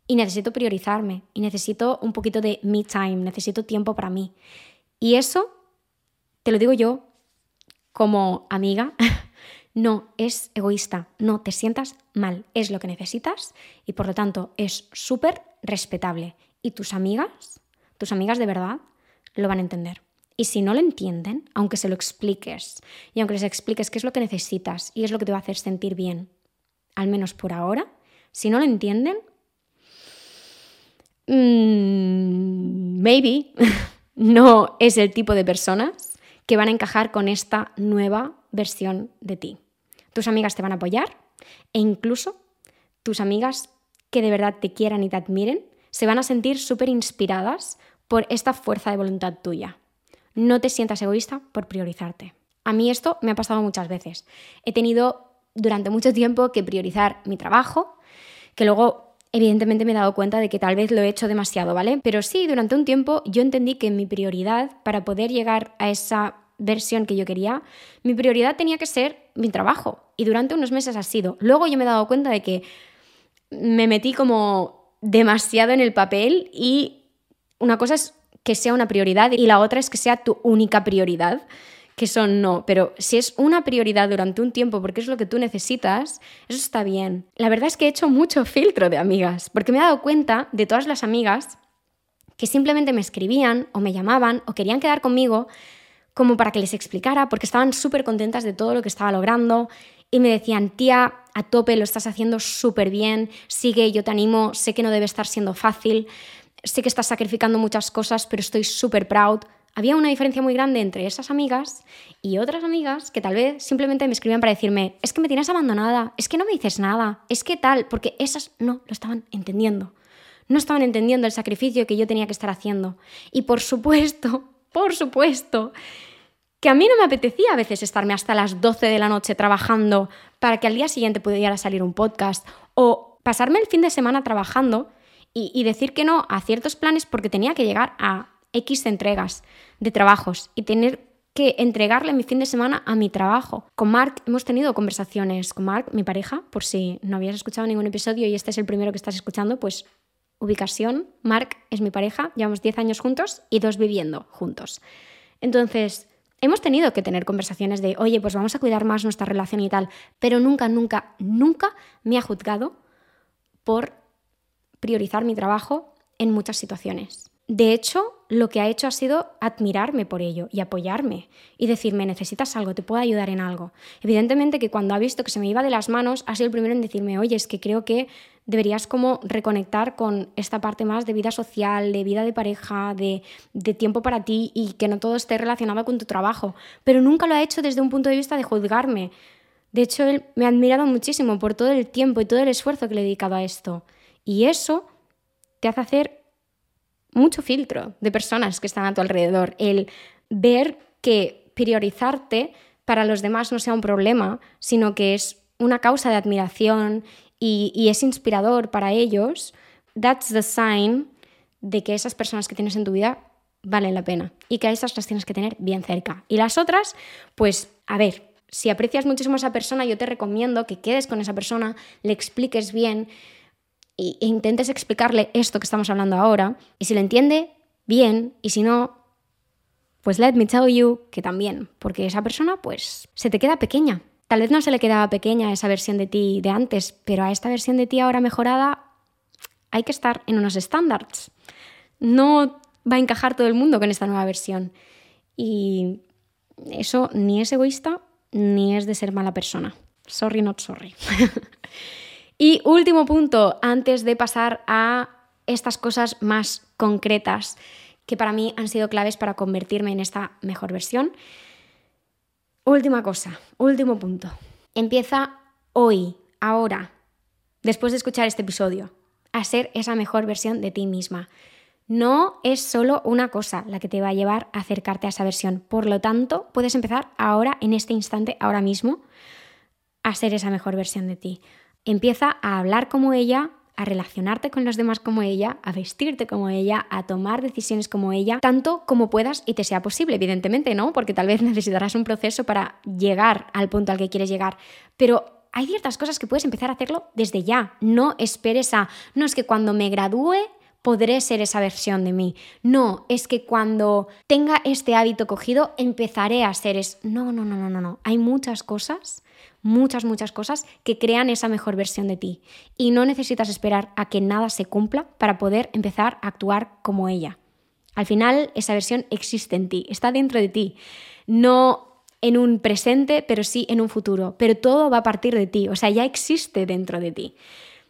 y necesito priorizarme y necesito un poquito de me time, necesito tiempo para mí. Y eso, te lo digo yo como amiga, [laughs] no es egoísta, no te sientas mal, es lo que necesitas y por lo tanto es súper respetable. Y tus amigas, tus amigas de verdad, lo van a entender. Y si no lo entienden, aunque se lo expliques y aunque les expliques qué es lo que necesitas y es lo que te va a hacer sentir bien, al menos por ahora, si no lo entienden, Mm, maybe [laughs] no es el tipo de personas que van a encajar con esta nueva versión de ti. Tus amigas te van a apoyar e incluso tus amigas que de verdad te quieran y te admiren se van a sentir súper inspiradas por esta fuerza de voluntad tuya. No te sientas egoísta por priorizarte. A mí esto me ha pasado muchas veces. He tenido durante mucho tiempo que priorizar mi trabajo, que luego evidentemente me he dado cuenta de que tal vez lo he hecho demasiado, ¿vale? Pero sí, durante un tiempo yo entendí que mi prioridad para poder llegar a esa versión que yo quería, mi prioridad tenía que ser mi trabajo. Y durante unos meses ha sido. Luego yo me he dado cuenta de que me metí como demasiado en el papel y una cosa es que sea una prioridad y la otra es que sea tu única prioridad que son no, pero si es una prioridad durante un tiempo porque es lo que tú necesitas, eso está bien. La verdad es que he hecho mucho filtro de amigas, porque me he dado cuenta de todas las amigas que simplemente me escribían o me llamaban o querían quedar conmigo como para que les explicara, porque estaban súper contentas de todo lo que estaba logrando y me decían, tía, a tope, lo estás haciendo súper bien, sigue, yo te animo, sé que no debe estar siendo fácil, sé que estás sacrificando muchas cosas, pero estoy súper proud. Había una diferencia muy grande entre esas amigas y otras amigas que tal vez simplemente me escribían para decirme, es que me tienes abandonada, es que no me dices nada, es que tal, porque esas no lo estaban entendiendo. No estaban entendiendo el sacrificio que yo tenía que estar haciendo. Y por supuesto, [laughs] por supuesto, que a mí no me apetecía a veces estarme hasta las 12 de la noche trabajando para que al día siguiente pudiera salir un podcast o pasarme el fin de semana trabajando y, decir que no a ciertos planes porque tenía que llegar a X entregas de trabajos y tener que entregarle mi fin de semana a mi trabajo. Con Mark hemos tenido conversaciones, con Mark, mi pareja, por si no habías escuchado ningún episodio y este es el primero que estás escuchando, pues ubicación, Mark es mi pareja, llevamos 10 años juntos y dos viviendo juntos. Entonces, hemos tenido que tener conversaciones de, oye, pues vamos a cuidar más nuestra relación y tal, pero nunca, nunca, nunca me ha juzgado por priorizar mi trabajo en muchas situaciones. De hecho, lo que ha hecho ha sido admirarme por ello y apoyarme y decirme, necesitas algo, te puedo ayudar en algo. Evidentemente que cuando ha visto que se me iba de las manos, ha sido el primero en decirme, oye, es que creo que deberías como reconectar con esta parte más de vida social, de vida de pareja, de, tiempo para ti y que no todo esté relacionado con tu trabajo. Pero nunca lo ha hecho desde un punto de vista de juzgarme. De hecho, él me ha admirado muchísimo por todo el tiempo y todo el esfuerzo que le he dedicado a esto. Y eso te hace hacer mucho filtro de personas que están a tu alrededor. El ver que priorizarte para los demás no sea un problema, sino que es una causa de admiración y, es inspirador para ellos, that's the sign de que esas personas que tienes en tu vida valen la pena y que a esas las tienes que tener bien cerca. Y las otras, pues a ver, si aprecias muchísimo a esa persona, yo te recomiendo que quedes con esa persona, le expliques bien e intentes explicarle esto que estamos hablando ahora. Y si lo entiende, bien, y si no, pues let me tell you que también, porque esa persona pues se te queda pequeña Tal vez no se le quedaba pequeña esa versión de ti de antes, pero a esta versión de ti ahora mejorada hay que estar en unos estándares. No va a encajar todo el mundo con esta nueva versión. Y eso ni es egoísta ni es de ser mala persona. Sorry, not sorry. [laughs] y último punto, antes de pasar a estas cosas más concretas que para mí han sido claves para convertirme en esta mejor versión. Última cosa, último punto. Empieza hoy, ahora, después de escuchar este episodio, a ser esa mejor versión de ti misma. No es solo una cosa la que te va a llevar a acercarte a esa versión. Por lo tanto, puedes empezar ahora, en este instante, ahora mismo, a ser esa mejor versión de ti. Empieza a hablar como ella, a relacionarte con los demás como ella, a vestirte como ella, a tomar decisiones como ella, tanto como puedas y te sea posible, evidentemente, ¿no? Porque tal vez [laughs] necesitarás un proceso para llegar al punto al que quieres llegar, pero hay ciertas cosas que puedes empezar a hacerlo desde ya. No esperes a, no es que cuando me gradúe podré ser esa versión de mí. No, es que cuando tenga este hábito cogido empezaré a ser es no, no, no, no, no, no. Hay muchas cosas muchas, muchas cosas que crean esa mejor versión de ti. Y no necesitas esperar a que nada se cumpla para poder empezar a actuar como ella. Al final, esa versión existe en ti, está dentro de ti. No en un presente, pero sí en un futuro. Pero todo va a partir de ti, o sea, ya existe dentro de ti.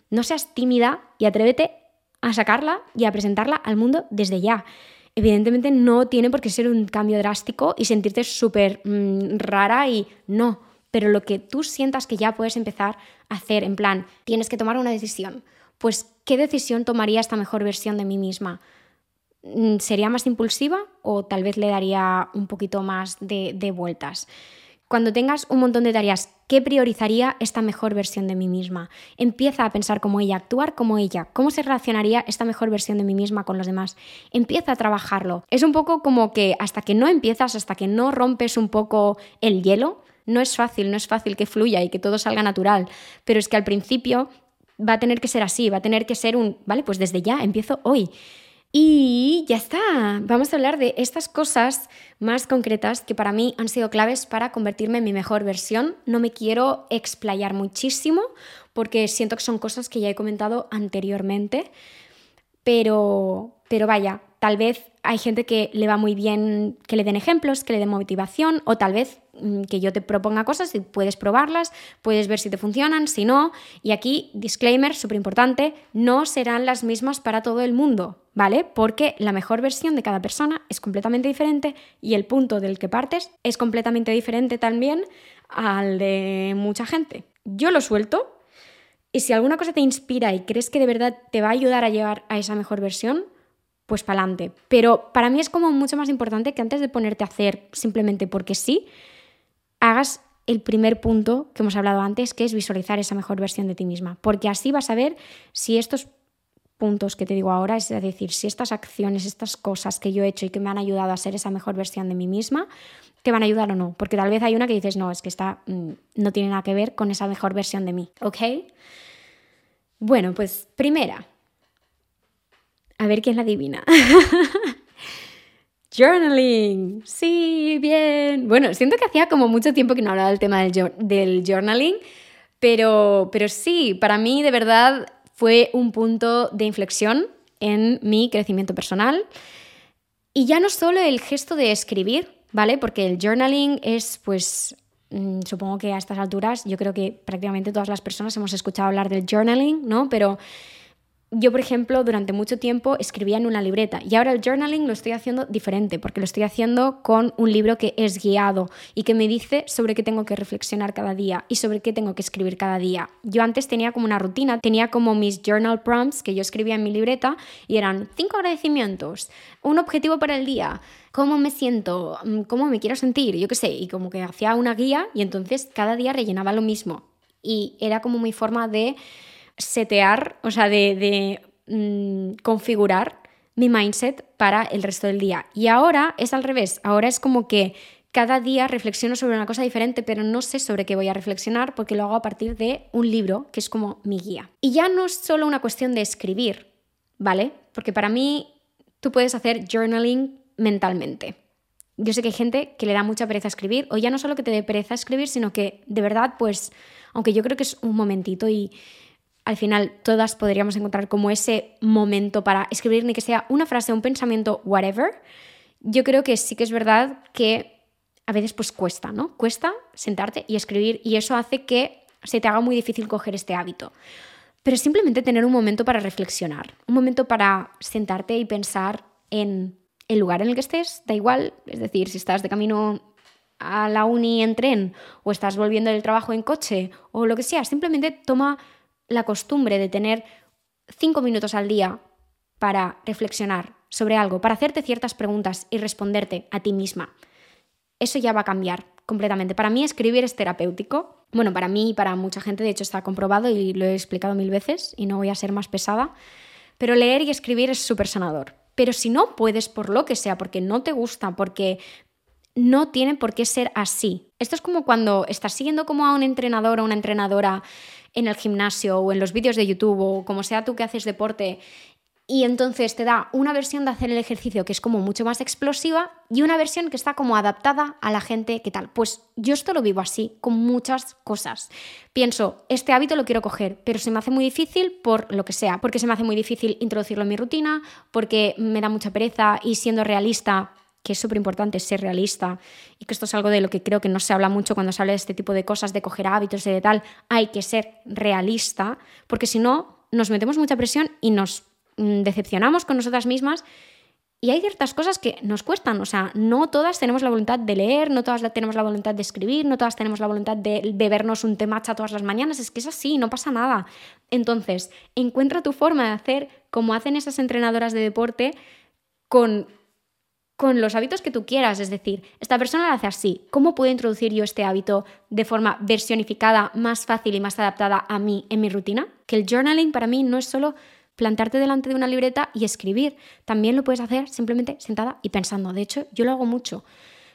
No seas tímida y atrévete a sacarla y a presentarla al mundo desde ya. Evidentemente no tiene por qué ser un cambio drástico y sentirte súper mm, rara y no pero lo que tú sientas que ya puedes empezar a hacer, en plan, tienes que tomar una decisión, pues ¿qué decisión tomaría esta mejor versión de mí misma? Mm, ¿Sería más impulsiva o tal vez le daría un poquito más de, de vueltas? Cuando tengas un montón de tareas, ¿qué priorizaría esta mejor versión de mí misma? Empieza a pensar como ella, actuar como ella. ¿Cómo se relacionaría esta mejor versión de mí misma con los demás? Empieza a trabajarlo. Es un poco como que hasta que no empiezas, hasta que no rompes un poco el hielo, no es fácil, no es fácil que fluya y que todo salga natural, pero es que al principio va a tener que ser así, va a tener que ser un, vale, pues desde ya, empiezo hoy. Y ya está, vamos a hablar de estas cosas más concretas que para mí han sido claves para convertirme en mi mejor versión. No me quiero explayar muchísimo porque siento que son cosas que ya he comentado anteriormente, pero, pero vaya, Tal vez hay gente que le va muy bien que le den ejemplos, que le den motivación, o tal vez mm, que yo te proponga cosas y puedes probarlas, puedes ver si te funcionan, si no. Y aquí, disclaimer, súper importante, no serán las mismas para todo el mundo, ¿vale? Porque la mejor versión de cada persona es completamente diferente y el punto del que partes es completamente diferente también al de mucha gente. Yo lo suelto y si alguna cosa te inspira y crees que de verdad te va a ayudar a llegar a esa mejor versión, pues para adelante. Pero para mí es como mucho más importante que antes de ponerte a hacer simplemente porque sí, hagas el primer punto que hemos hablado antes, que es visualizar esa mejor versión de ti misma. Porque así vas a ver si estos puntos que te digo ahora, es decir, si estas acciones, estas cosas que yo he hecho y que me han ayudado a ser esa mejor versión de mí misma, te van a ayudar o no. Porque tal vez hay una que dices, no, es que esta mm, no tiene nada que ver con esa mejor versión de mí. ¿Ok? Bueno, pues primera, a ver quién la adivina. [laughs] journaling. Sí, bien. Bueno, siento que hacía como mucho tiempo que no hablaba del tema del, journaling, pero, pero sí, para mí de verdad fue un punto de inflexión en mi crecimiento personal. Y ya no solo el gesto de escribir, ¿vale? Porque el journaling es, pues, mm, supongo que a estas alturas, yo creo que prácticamente todas las personas hemos escuchado hablar del journaling, ¿no? Pero yo, por ejemplo, durante mucho tiempo escribía en una libreta y ahora el journaling lo estoy haciendo diferente porque lo estoy haciendo con un libro que es guiado y que me dice sobre qué tengo que reflexionar cada día y sobre qué tengo que escribir cada día. Yo antes tenía como una rutina, tenía como mis journal prompts que yo escribía en mi libreta y eran cinco agradecimientos, un objetivo para el día, cómo me siento, mm, cómo me quiero sentir, yo qué sé, y como que hacía una guía y entonces cada día rellenaba lo mismo y era como mi forma de setear, o sea, de, mm, configurar mi mindset para el resto del día. Y ahora es al revés, ahora es como que cada día reflexiono sobre una cosa diferente, pero no sé sobre qué voy a reflexionar porque lo hago a partir de un libro que es como mi guía. Y ya no es solo una cuestión de escribir, ¿vale? Porque para mí tú puedes hacer journaling mentalmente. Yo sé que hay gente que le da mucha pereza escribir, o ya no solo que te dé pereza escribir, sino que de verdad, pues, aunque yo creo que es un momentito y al final todas podríamos encontrar como ese momento para escribir, ni que sea una frase, un pensamiento, whatever, yo creo que sí que es verdad que a veces pues cuesta, ¿no? Cuesta sentarte y escribir y eso hace que se te haga muy difícil coger este hábito. Pero simplemente tener un momento para reflexionar, un momento para sentarte y pensar en el lugar en el que estés, da igual, es decir, si estás de camino a la uni en tren o estás volviendo del trabajo en coche o lo que sea, simplemente toma la costumbre de tener cinco minutos al día para reflexionar sobre algo, para hacerte ciertas preguntas y responderte a ti misma, eso ya va a cambiar completamente. Para mí escribir es terapéutico. Bueno, para mí y para mucha gente, de hecho, está comprobado y lo he explicado mil veces y no voy a ser más pesada. Pero leer y escribir es súper sanador. Pero si no puedes por lo que sea, porque no te gusta, porque no tiene por qué ser así. Esto es como cuando estás siguiendo como a un entrenador o una entrenadora en el gimnasio o en los vídeos de YouTube o como sea tú que haces deporte y entonces te da una versión de hacer el ejercicio que es como mucho más explosiva y una versión que está como adaptada a la gente que tal. Pues yo esto lo vivo así, con muchas cosas. Pienso, este hábito lo quiero coger, pero se me hace muy difícil por lo que sea, porque se me hace muy difícil introducirlo en mi rutina, porque me da mucha pereza y siendo realista que es súper importante ser realista y que esto es algo de lo que creo que no se habla mucho cuando se habla de este tipo de cosas, de coger hábitos y de tal, hay que ser realista, porque si no, nos metemos mucha presión y nos mm, decepcionamos con nosotras mismas. Y hay ciertas cosas que nos cuestan, o sea, no todas tenemos la voluntad de leer, no todas tenemos la voluntad de escribir, no todas tenemos la voluntad de bebernos un temacha todas las mañanas, es que es así, no pasa nada. Entonces, encuentra tu forma de hacer como hacen esas entrenadoras de deporte con con los hábitos que tú quieras. Es decir, esta persona lo hace así. ¿Cómo puedo introducir yo este hábito de forma versionificada, más fácil y más adaptada a mí en mi rutina? Que el journaling para mí no es solo plantarte delante de una libreta y escribir. También lo puedes hacer simplemente sentada y pensando. De hecho, yo lo hago mucho.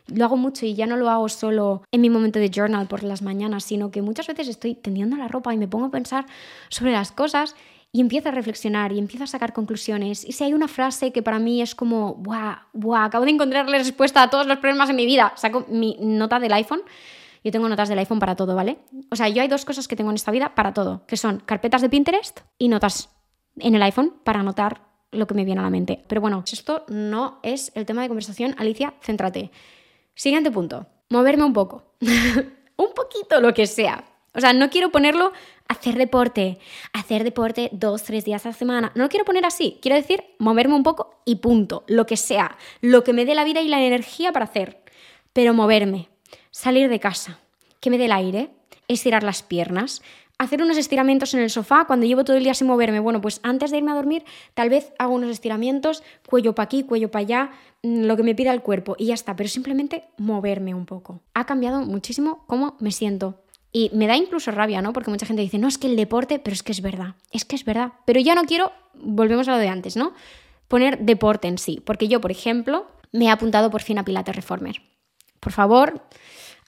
Lo hago mucho y ya no lo hago solo en mi momento de journal por las mañanas, sino que muchas veces estoy tendiendo la ropa y me pongo a pensar sobre las cosas y empiezo a reflexionar y empiezo a sacar conclusiones. Y si hay una frase que para mí es como, ¡buah! ¡buah! Acabo de encontrarle respuesta a todos los problemas en mi vida. Saco mi nota del iPhone. Yo tengo notas del iPhone para todo, ¿vale? O sea, yo hay dos cosas que tengo en esta vida para todo, que son carpetas de Pinterest y notas en el iPhone para anotar lo que me viene a la mente. Pero bueno, esto no es el tema de conversación. Alicia, céntrate. Siguiente punto. Moverme un poco. [laughs] un poquito, lo que sea. O sea, no quiero ponerlo hacer deporte, hacer deporte dos, tres días a la semana. No lo quiero poner así. Quiero decir, moverme un poco y punto. Lo que sea. Lo que me dé la vida y la energía para hacer. Pero moverme. Salir de casa. Que me dé el aire. Estirar las piernas hacer unos estiramientos en el sofá cuando llevo todo el día sin moverme. Bueno, pues antes de irme a dormir, tal vez hago unos estiramientos, cuello para aquí, cuello para allá, mm, lo que me pida el cuerpo y ya está, pero simplemente moverme un poco. Ha cambiado muchísimo cómo me siento. Y me da incluso rabia, ¿no? Porque mucha gente dice, no, es que el deporte, pero es que es verdad, es que es verdad. Pero ya no quiero, volvemos a lo de antes, ¿no? Poner deporte en sí, porque yo, por ejemplo, me he apuntado por fin a Pilates Reformer. Por favor,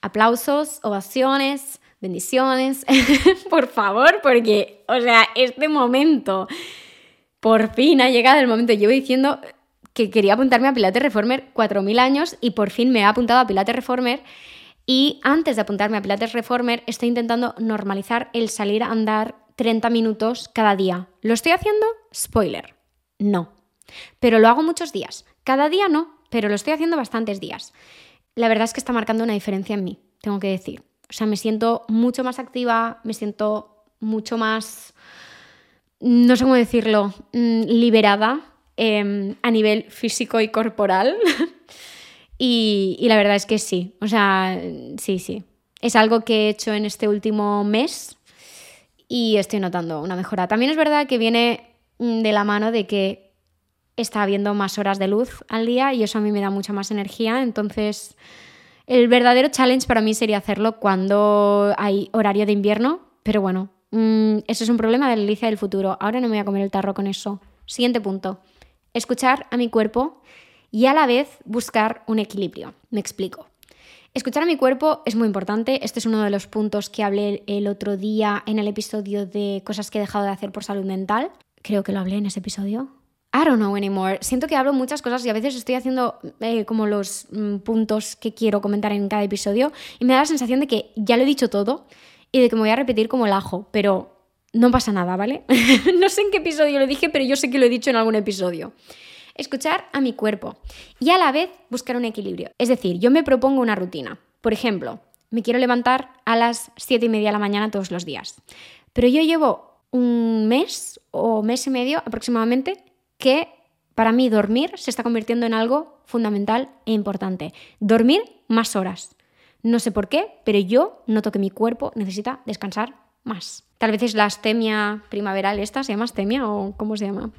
aplausos, ovaciones, bendiciones, [laughs] por favor, porque, o sea, este momento, por fin ha llegado el momento. Llevo diciendo que quería apuntarme a Pilates Reformer 4.000 años y por fin me he apuntado a Pilates Reformer. Y antes de apuntarme a Pilates Reformer, estoy intentando normalizar el salir a andar 30 minutos cada día. ¿Lo estoy haciendo? Spoiler. No. Pero lo hago muchos días. Cada día no, pero lo estoy haciendo bastantes días. La verdad es que está marcando una diferencia en mí, tengo que decir. O sea, me siento mucho más activa, me siento mucho más, no sé cómo decirlo, mm, liberada em, a nivel físico y corporal. [laughs] y, la verdad es que sí, o sea, sí, sí. Es algo que he hecho en este último mes y estoy notando una mejora. También es verdad que viene mm, de la mano de que está habiendo más horas de luz al día y eso a mí me da mucha más energía, entonces el verdadero challenge para mí sería hacerlo cuando hay horario de invierno, pero bueno, mm, eso es un problema de la Alicia del futuro. Ahora no me voy a comer el tarro con eso. Siguiente punto. Escuchar a mi cuerpo y a la vez buscar un equilibrio. Me explico. Escuchar a mi cuerpo es muy importante. Este es uno de los puntos que hablé el otro día en el episodio de cosas que he dejado de hacer por salud mental. Creo que lo hablé en ese episodio. I don't know anymore. Siento que hablo muchas cosas y a veces estoy haciendo eh, como los mm, puntos que quiero comentar en cada episodio y me da la sensación de que ya lo he dicho todo y de que me voy a repetir como el ajo, pero no pasa nada, ¿vale? [laughs] no sé en qué episodio lo dije, pero yo sé que lo he dicho en algún episodio. Escuchar a mi cuerpo y a la vez buscar un equilibrio. Es decir, yo me propongo una rutina. Por ejemplo, me quiero levantar a las 7 y media de la mañana todos los días. Pero yo llevo un mes o mes y medio aproximadamente que para mí dormir se está convirtiendo en algo fundamental e importante. Dormir más horas. No sé por qué, pero yo noto que mi cuerpo necesita descansar más. Tal vez es la astemia primaveral esta, ¿se llama astemia o cómo se llama?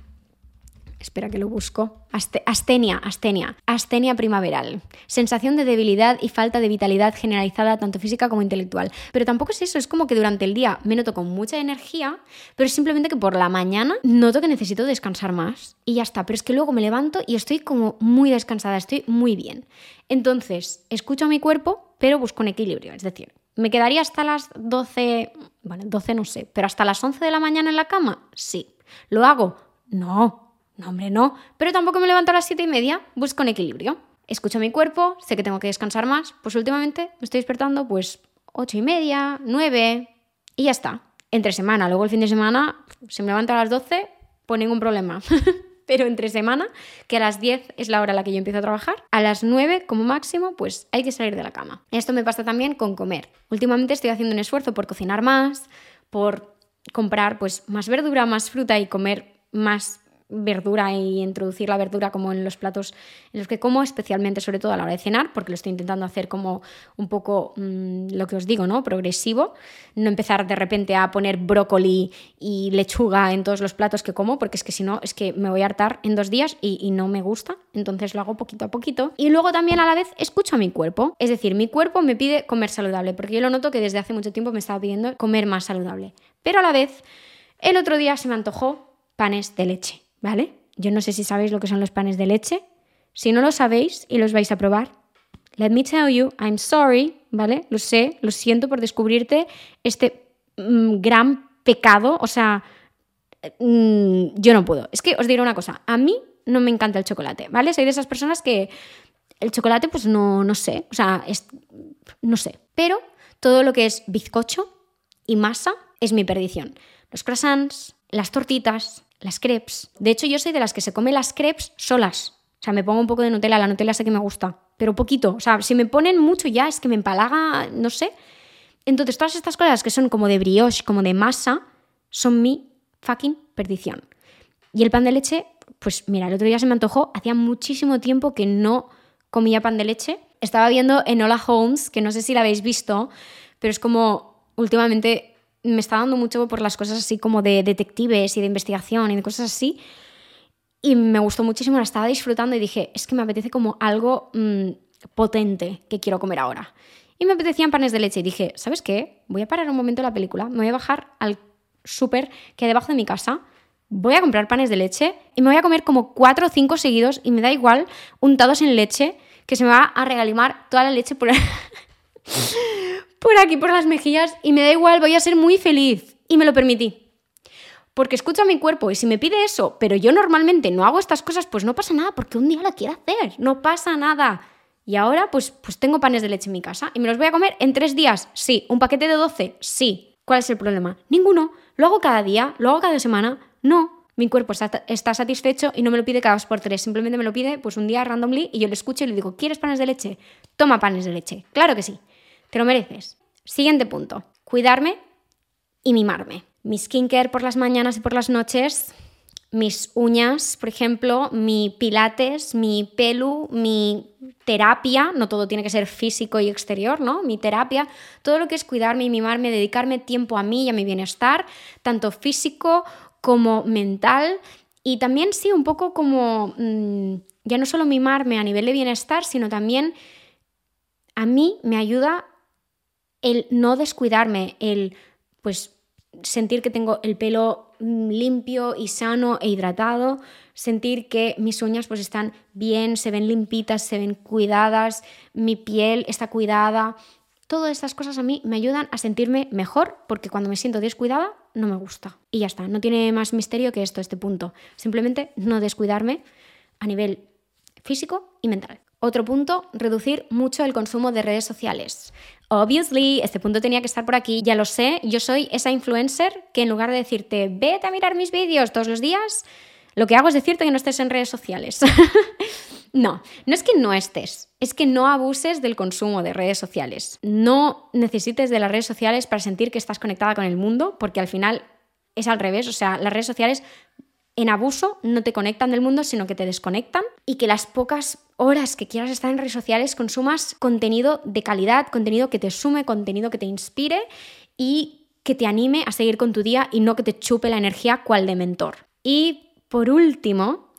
Espera que lo busco. astenia, astenia. Astenia primaveral. Sensación de debilidad y falta de vitalidad generalizada tanto física como intelectual. Pero tampoco es eso, es como que durante el día me noto con mucha energía, pero es simplemente que por la mañana noto que necesito descansar más. Y ya está, pero es que luego me levanto y estoy como muy descansada, estoy muy bien. Entonces, escucho a mi cuerpo, pero busco un equilibrio. Es decir, ¿me quedaría hasta las 12, bueno, 12 no sé, pero hasta las 11 de la mañana en la cama? Sí. ¿Lo hago? No, no, hombre, no. Pero tampoco me levanto a las siete y media, busco un equilibrio. Escucho mi cuerpo, sé que tengo que descansar más. Pues últimamente me estoy despertando pues ocho y media, nueve y ya está. Entre semana, luego el fin de semana, si me levanto a las 12, pues ningún problema. [laughs] Pero entre semana, que a las 10 es la hora a la que yo empiezo a trabajar, a las 9 como máximo, pues hay que salir de la cama. Esto me pasa también con comer. Últimamente estoy haciendo un esfuerzo por cocinar más, por comprar pues más verdura, más fruta y comer más verdura y introducir la verdura como en los platos en los que como, especialmente sobre todo a la hora de cenar, porque lo estoy intentando hacer como un poco mm, lo que os digo, ¿no? Progresivo. No empezar de repente a poner brócoli y lechuga en todos los platos que como, porque es que si no, es que me voy a hartar en dos días y, y no me gusta. Entonces lo hago poquito a poquito. Y luego también a la vez escucho a mi cuerpo. Es decir, mi cuerpo me pide comer saludable, porque yo lo noto que desde hace mucho tiempo me estaba pidiendo comer más saludable. Pero a la vez, el otro día se me antojó panes de leche. ¿Vale? Yo no sé si sabéis lo que son los panes de leche. Si no lo sabéis y los vais a probar, let me tell you, I'm sorry, ¿vale? Lo sé, lo siento por descubrirte este mm, gran pecado, o sea, mm, yo no puedo. Es que os diré una cosa, a mí no me encanta el chocolate, ¿vale? Soy de esas personas que el chocolate, pues no, no sé, o sea, es, no sé. Pero todo lo que es bizcocho y masa es mi perdición. Los croissants, las tortitas, las crepes. De hecho, yo soy de las que se come las crepes solas. O sea, me pongo un poco de Nutella, la Nutella sé que me gusta, pero poquito. O sea, si me ponen mucho ya es que me empalaga, no sé. Entonces, todas estas cosas que son como de brioche, como de masa, son mi fucking perdición. Y el pan de leche, pues mira, el otro día se me antojó, hacía muchísimo tiempo que no comía pan de leche. Estaba viendo Enola Holmes, que no sé si la habéis visto, pero es como últimamente me está dando mucho por las cosas así como de detectives y de investigación y de cosas así. Y me gustó muchísimo, la estaba disfrutando y dije, es que me apetece como algo mm, potente que quiero comer ahora. Y me apetecían panes de leche y dije, ¿sabes qué? Voy a parar un momento la película, me voy a bajar al súper que hay debajo de mi casa, voy a comprar panes de leche y me voy a comer como cuatro o cinco seguidos y me da igual untados en leche que se me va a regalimar toda la leche por, por aquí, por las mejillas y me da igual, voy a ser muy feliz. Y me lo permití. Porque escucho a mi cuerpo y si me pide eso, pero yo normalmente no hago estas cosas, pues no pasa nada, porque un día lo quiero hacer, no pasa nada. Y ahora pues, pues tengo panes de leche en mi casa y me los voy a comer en tres días. Sí. ¿Un paquete de 12? Sí. ¿Cuál es el problema? Ninguno. ¿Lo hago cada día? ¿Lo hago cada semana? No. Mi cuerpo está, satisfecho y no me lo pide cada dos por tres. Simplemente me lo pide pues un día randomly y yo le escucho y le digo, ¿quieres panes de leche? Toma panes de leche. Claro que sí. Te lo mereces. Siguiente punto. Cuidarme y mimarme. Mi skincare por las mañanas y por las noches mis uñas, por ejemplo, mi pilates, mi pelu, mi terapia, no todo tiene que ser físico y exterior, ¿no? Mi terapia, todo lo que es cuidarme y mimarme, dedicarme tiempo a mí y a mi bienestar, tanto físico como mental y también sí, un poco como mm, ya no solo mimarme a nivel de bienestar, sino también a mí me ayuda el no descuidarme, el pues sentir que tengo el pelo mm, limpio y sano e hidratado, sentir que mis uñas pues están bien, se ven limpitas, se ven cuidadas, mi piel está cuidada. Todas estas cosas a mí me ayudan a sentirme mejor porque cuando me siento descuidada no me gusta. Y ya está, no tiene más misterio que esto, este punto. Simplemente no descuidarme a nivel físico y mental. Otro punto, reducir mucho el consumo de redes sociales. Obviously, este punto tenía que estar por aquí, ya lo sé, yo soy esa influencer que en lugar de decirte, vete a mirar mis vídeos todos los días, lo que hago es decirte que no estés en redes sociales. [laughs] no, no es que no estés, es que no abuses del consumo de redes sociales. No necesites de las redes sociales para sentir que estás conectada con el mundo, porque al final es al revés, o sea, las redes sociales en abuso no te conectan del mundo, sino que te desconectan y que las pocas horas que quieras estar en redes sociales consumas contenido de calidad, contenido que te sume, contenido que te inspire y que te anime a seguir con tu día y no que te chupe la energía cual de mentor. Y por último,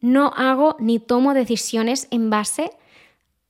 no hago ni tomo decisiones en base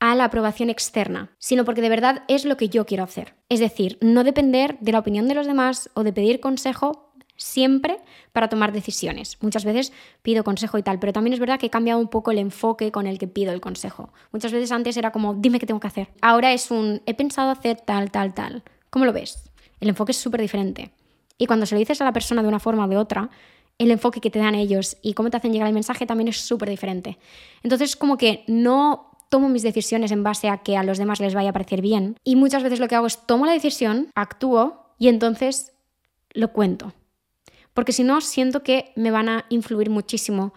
a la aprobación externa, sino porque de verdad es lo que yo quiero hacer. Es decir, no depender de la opinión de los demás o de pedir consejo siempre para tomar decisiones. Muchas veces pido consejo y tal, pero también es verdad que he cambiado un poco el enfoque con el que pido el consejo. Muchas veces antes era como, dime qué tengo que hacer. Ahora es un, he pensado hacer tal, tal, tal. ¿Cómo lo ves? El enfoque es súper diferente. Y cuando se lo dices a la persona de una forma o de otra, el enfoque que te dan ellos y cómo te hacen llegar el mensaje también es súper diferente. Entonces, como que no tomo mis decisiones en base a que a los demás les vaya a parecer bien. Y muchas veces lo que hago es tomo la decisión, actúo y entonces lo cuento porque si no, siento que me van a influir muchísimo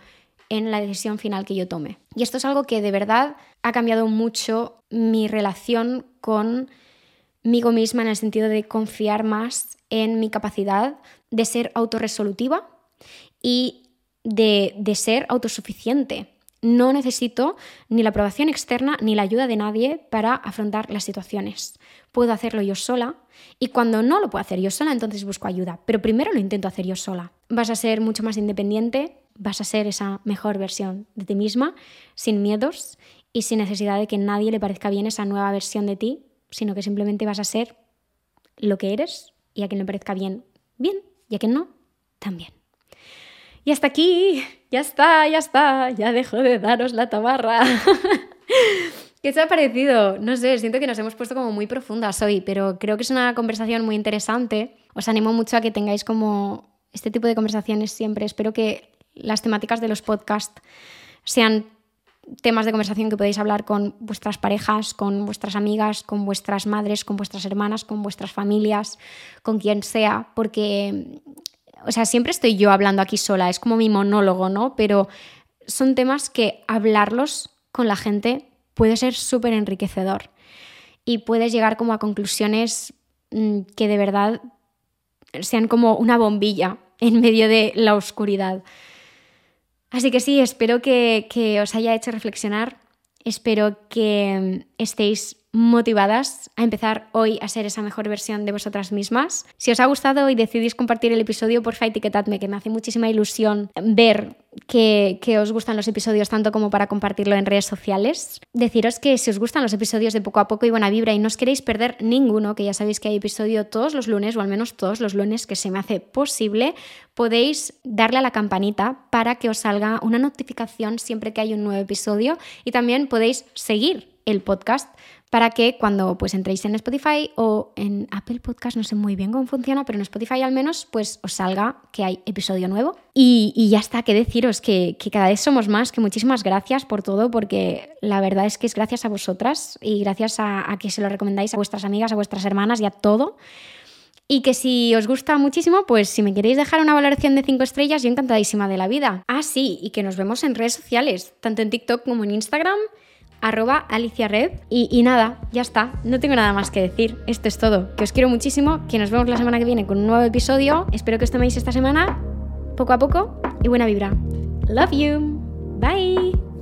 en la decisión final que yo tome. Y esto es algo que de verdad ha cambiado mucho mi relación conmigo misma en el sentido de confiar más en mi capacidad de ser autorresolutiva y de, de ser autosuficiente. No necesito ni la aprobación externa ni la ayuda de nadie para afrontar las situaciones. Puedo hacerlo yo sola y cuando no lo puedo hacer yo sola, entonces busco ayuda. Pero primero lo intento hacer yo sola. Vas a ser mucho más independiente, vas a ser esa mejor versión de ti misma, sin miedos y sin necesidad de que nadie le parezca bien esa nueva versión de ti, sino que simplemente vas a ser lo que eres y a quien le parezca bien, bien, y a quien no, también. Y hasta aquí, ya está, ya está, ya dejo de daros la tabarra. [laughs] ¿Qué os ha parecido? No sé, siento que nos hemos puesto como muy profundas hoy, pero creo que es una conversación muy interesante. Os animo mucho a que tengáis como este tipo de conversaciones siempre. Espero que las temáticas de los podcasts sean temas de conversación que podéis hablar con vuestras parejas, con vuestras amigas, con vuestras madres, con vuestras hermanas, con vuestras familias, con quien sea, porque o sea, siempre estoy yo hablando aquí sola, es como mi monólogo, ¿no? Pero son temas que hablarlos con la gente puede ser súper enriquecedor y puedes llegar como a conclusiones mm, que de verdad sean como una bombilla en medio de la oscuridad. Así que sí, espero que, que os haya hecho reflexionar, espero que mm, estéis motivadas a empezar hoy a ser esa mejor versión de vosotras mismas. Si os ha gustado y decidís compartir el episodio, porfa etiquetadme, que me hace muchísima ilusión ver que, os gustan los episodios tanto como para compartirlo en redes sociales. Deciros que si os gustan los episodios de poco a poco y buena vibra y no os queréis perder ninguno, que ya sabéis que hay episodio todos los lunes o al menos todos los lunes que se me hace posible, podéis darle a la campanita para que os salga una notificación siempre que hay un nuevo episodio y también podéis seguir el podcast para que cuando pues entréis en Spotify o en Apple Podcast, no sé muy bien cómo funciona, pero en Spotify al menos pues os salga que hay episodio nuevo. Y, ya está, que deciros que, cada vez somos más, que muchísimas gracias por todo, porque la verdad es que es gracias a vosotras y gracias a, a que se lo recomendáis a vuestras amigas, a vuestras hermanas y a todo. Y que si os gusta muchísimo, pues si me queréis dejar una valoración de 5 estrellas, yo encantadísima de la vida. Ah, sí, y que nos vemos en redes sociales, tanto en TikTok como en Instagram arroba Alicia Red. Y, nada, ya está, no tengo nada más que decir. Esto es todo. Que os quiero muchísimo, que nos vemos la semana que viene con un nuevo episodio. Espero que os toméis esta semana poco a poco y buena vibra. Love you. Bye.